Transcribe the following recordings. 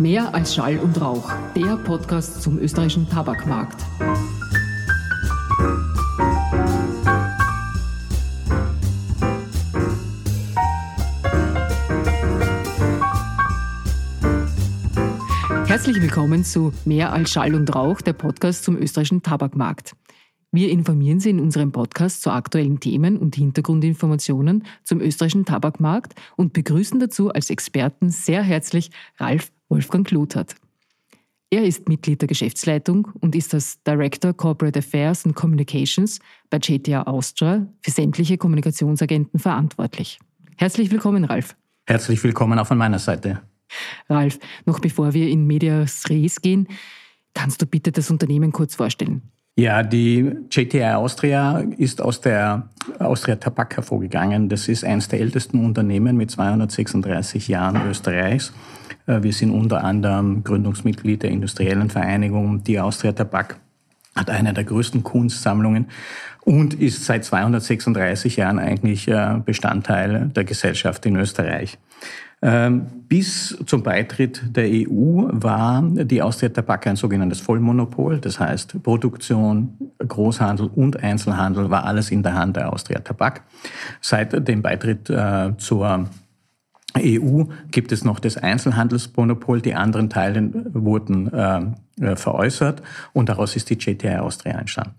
Mehr als Schall und Rauch, der Podcast zum österreichischen Tabakmarkt. Herzlich willkommen zu Mehr als Schall und Rauch, der Podcast zum österreichischen Tabakmarkt. Wir informieren Sie in unserem Podcast zu aktuellen Themen und Hintergrundinformationen zum österreichischen Tabakmarkt und begrüßen dazu als Experten sehr herzlich Ralf Wolfgang Kluthert. Er ist Mitglied der Geschäftsleitung und ist als Director Corporate Affairs and Communications bei JTA Austria für sämtliche Kommunikationsagenten verantwortlich. Herzlich willkommen, Ralf. Herzlich willkommen auch von meiner Seite. Ralf, noch bevor wir in Medias Res gehen, kannst du bitte das Unternehmen kurz vorstellen? Ja, die JTI Austria ist aus der Austria Tabak hervorgegangen. Das ist eines der ältesten Unternehmen mit 236 Jahren Österreichs. Äh, wir sind unter anderem Gründungsmitglied der Industriellen Vereinigung. Die Austria Tabak hat eine der größten Kunstsammlungen und ist seit 236 Jahren eigentlich äh, Bestandteil der Gesellschaft in Österreich. Ähm, bis zum Beitritt der EU war die Austria Tabak ein sogenanntes Vollmonopol. Das heißt, Produktion, Großhandel und Einzelhandel war alles in der Hand der Austria Tabak. Seit dem Beitritt äh, zur EU gibt es noch das Einzelhandelsmonopol. Die anderen Teile wurden äh, veräußert und daraus ist die JTI Austria entstanden.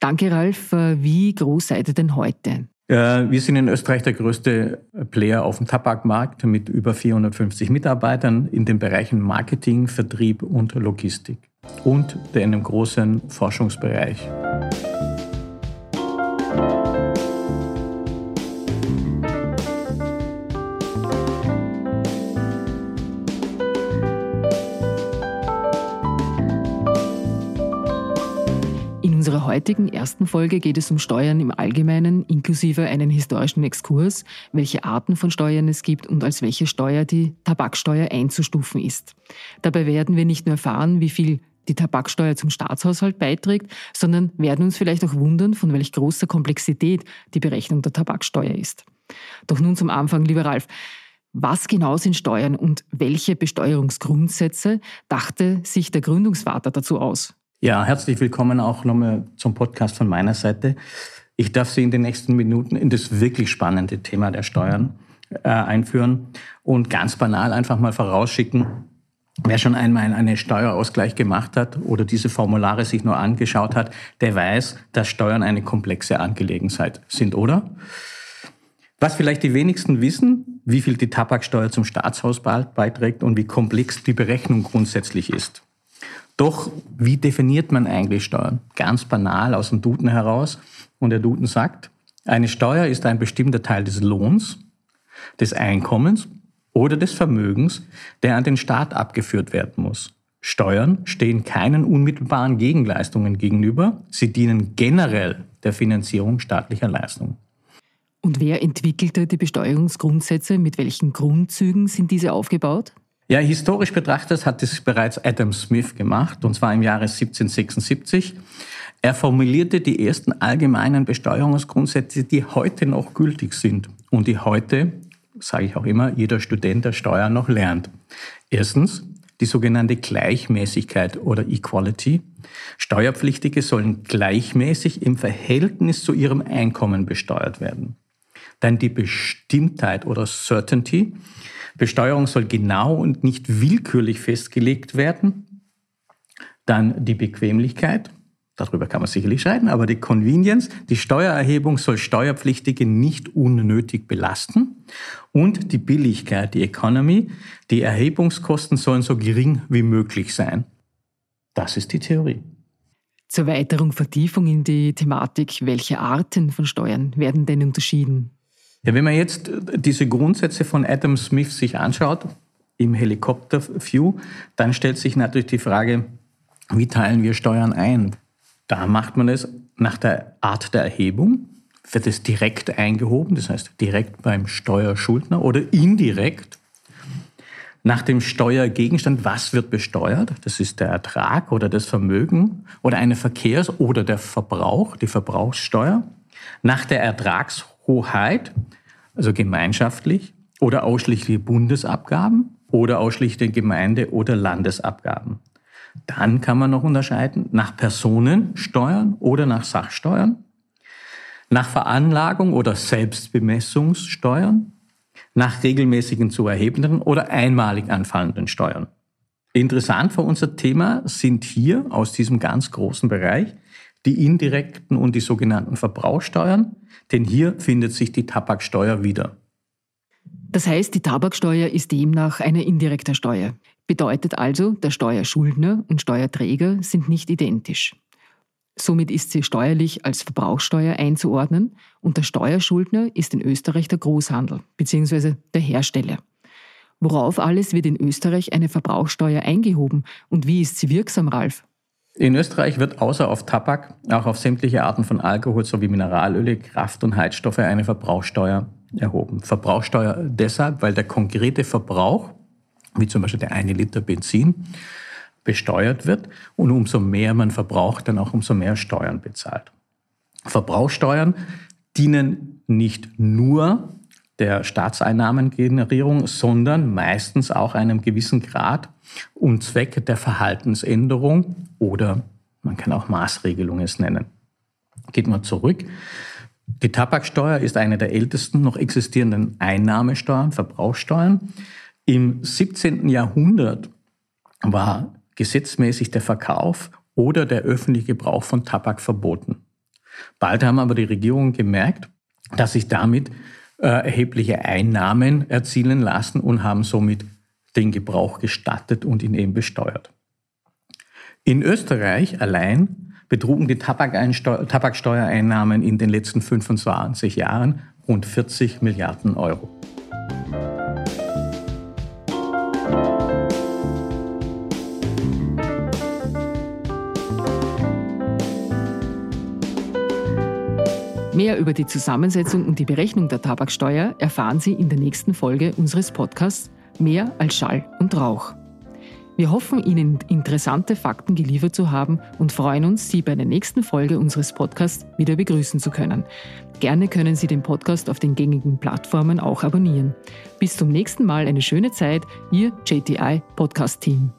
Danke, Ralf. Wie groß seid ihr denn heute? Wir sind in Österreich der größte Player auf dem Tabakmarkt mit über 450 Mitarbeitern in den Bereichen Marketing, Vertrieb und Logistik und in einem großen Forschungsbereich. Heutigen ersten Folge geht es um Steuern im Allgemeinen, inklusive einen historischen Exkurs, welche Arten von Steuern es gibt und als welche Steuer die Tabaksteuer einzustufen ist. Dabei werden wir nicht nur erfahren, wie viel die Tabaksteuer zum Staatshaushalt beiträgt, sondern werden uns vielleicht auch wundern, von welch großer Komplexität die Berechnung der Tabaksteuer ist. Doch nun zum Anfang, lieber Ralf. Was genau sind Steuern und welche Besteuerungsgrundsätze dachte sich der Gründungsvater dazu aus? Ja, herzlich willkommen auch nochmal zum Podcast von meiner Seite. Ich darf Sie in den nächsten Minuten in das wirklich spannende Thema der Steuern äh, einführen und ganz banal einfach mal vorausschicken, Wer schon einmal einen Steuerausgleich gemacht hat oder diese Formulare sich nur angeschaut hat, der weiß, dass Steuern eine komplexe Angelegenheit sind, oder? Was vielleicht die wenigsten wissen, wie viel die Tabaksteuer zum Staatshaushalt beiträgt und wie komplex die Berechnung grundsätzlich ist. Doch, wie definiert man eigentlich Steuern? Ganz banal aus dem Duden heraus. Und der Duden sagt, eine Steuer ist ein bestimmter Teil des Lohns, des Einkommens oder des Vermögens, der an den Staat abgeführt werden muss. Steuern stehen keinen unmittelbaren Gegenleistungen gegenüber. Sie dienen generell der Finanzierung staatlicher Leistungen. Und wer entwickelte die Besteuerungsgrundsätze? Mit welchen Grundzügen sind diese aufgebaut? Ja, historisch betrachtet hat es bereits Adam Smith gemacht, und zwar im Jahre 1776. Er formulierte die ersten allgemeinen Besteuerungsgrundsätze, die heute noch gültig sind und die heute, sage ich auch immer, jeder Student der Steuer noch lernt. Erstens die sogenannte Gleichmäßigkeit oder Equality. Steuerpflichtige sollen gleichmäßig im Verhältnis zu ihrem Einkommen besteuert werden. Dann die Bestimmtheit oder Certainty. Besteuerung soll genau und nicht willkürlich festgelegt werden. Dann die Bequemlichkeit. Darüber kann man sicherlich scheiden, aber die Convenience, die Steuererhebung soll Steuerpflichtige nicht unnötig belasten. Und die Billigkeit, die Economy, die Erhebungskosten sollen so gering wie möglich sein. Das ist die Theorie. Zur weiteren Vertiefung in die Thematik, welche Arten von Steuern werden denn unterschieden? Ja, wenn man jetzt diese Grundsätze von Adam Smith sich anschaut, im Helikopter-View, dann stellt sich natürlich die Frage, wie teilen wir Steuern ein? Da macht man es nach der Art der Erhebung. Wird es direkt eingehoben, das heißt direkt beim Steuerschuldner oder indirekt? Nach dem Steuergegenstand, was wird besteuert? Das ist der Ertrag oder das Vermögen oder eine Verkehrs- oder der Verbrauch, die Verbrauchssteuer. Nach der Ertragshoheit, also gemeinschaftlich oder ausschließlich Bundesabgaben oder ausschlichtende Gemeinde- oder Landesabgaben. Dann kann man noch unterscheiden nach Personensteuern oder nach Sachsteuern, nach Veranlagung oder Selbstbemessungssteuern, nach regelmäßigen zu erhebenden oder einmalig anfallenden Steuern. Interessant für unser Thema sind hier aus diesem ganz großen Bereich die indirekten und die sogenannten Verbrauchsteuern, denn hier findet sich die Tabaksteuer wieder. Das heißt, die Tabaksteuer ist demnach eine indirekte Steuer. Bedeutet also, der Steuerschuldner und Steuerträger sind nicht identisch. Somit ist sie steuerlich als Verbrauchsteuer einzuordnen und der Steuerschuldner ist in Österreich der Großhandel bzw. der Hersteller. Worauf alles wird in Österreich eine Verbrauchsteuer eingehoben und wie ist sie wirksam, Ralf? In Österreich wird außer auf Tabak auch auf sämtliche Arten von Alkohol sowie Mineralöle, Kraft- und Heizstoffe eine Verbrauchsteuer erhoben. Verbrauchsteuer deshalb, weil der konkrete Verbrauch, wie zum Beispiel der eine Liter Benzin, besteuert wird und umso mehr man verbraucht, dann auch umso mehr Steuern bezahlt. Verbrauchsteuern dienen nicht nur der Staatseinnahmengenerierung, sondern meistens auch einem gewissen Grad und Zweck der Verhaltensänderung oder man kann auch Maßregelung es nennen. Geht mal zurück. Die Tabaksteuer ist eine der ältesten noch existierenden Einnahmesteuern, Verbrauchsteuern. Im 17. Jahrhundert war gesetzmäßig der Verkauf oder der öffentliche Gebrauch von Tabak verboten. Bald haben aber die Regierungen gemerkt, dass sich damit äh, erhebliche Einnahmen erzielen lassen und haben somit den Gebrauch gestattet und ihn eben besteuert. In Österreich allein betrugen die Tabaksteuereinnahmen in den letzten 25 Jahren rund 40 Milliarden Euro. Mehr über die Zusammensetzung und die Berechnung der Tabaksteuer erfahren Sie in der nächsten Folge unseres Podcasts Mehr als Schall und Rauch. Wir hoffen, Ihnen interessante Fakten geliefert zu haben und freuen uns, Sie bei der nächsten Folge unseres Podcasts wieder begrüßen zu können. Gerne können Sie den Podcast auf den gängigen Plattformen auch abonnieren. Bis zum nächsten Mal eine schöne Zeit, Ihr JTI Podcast Team.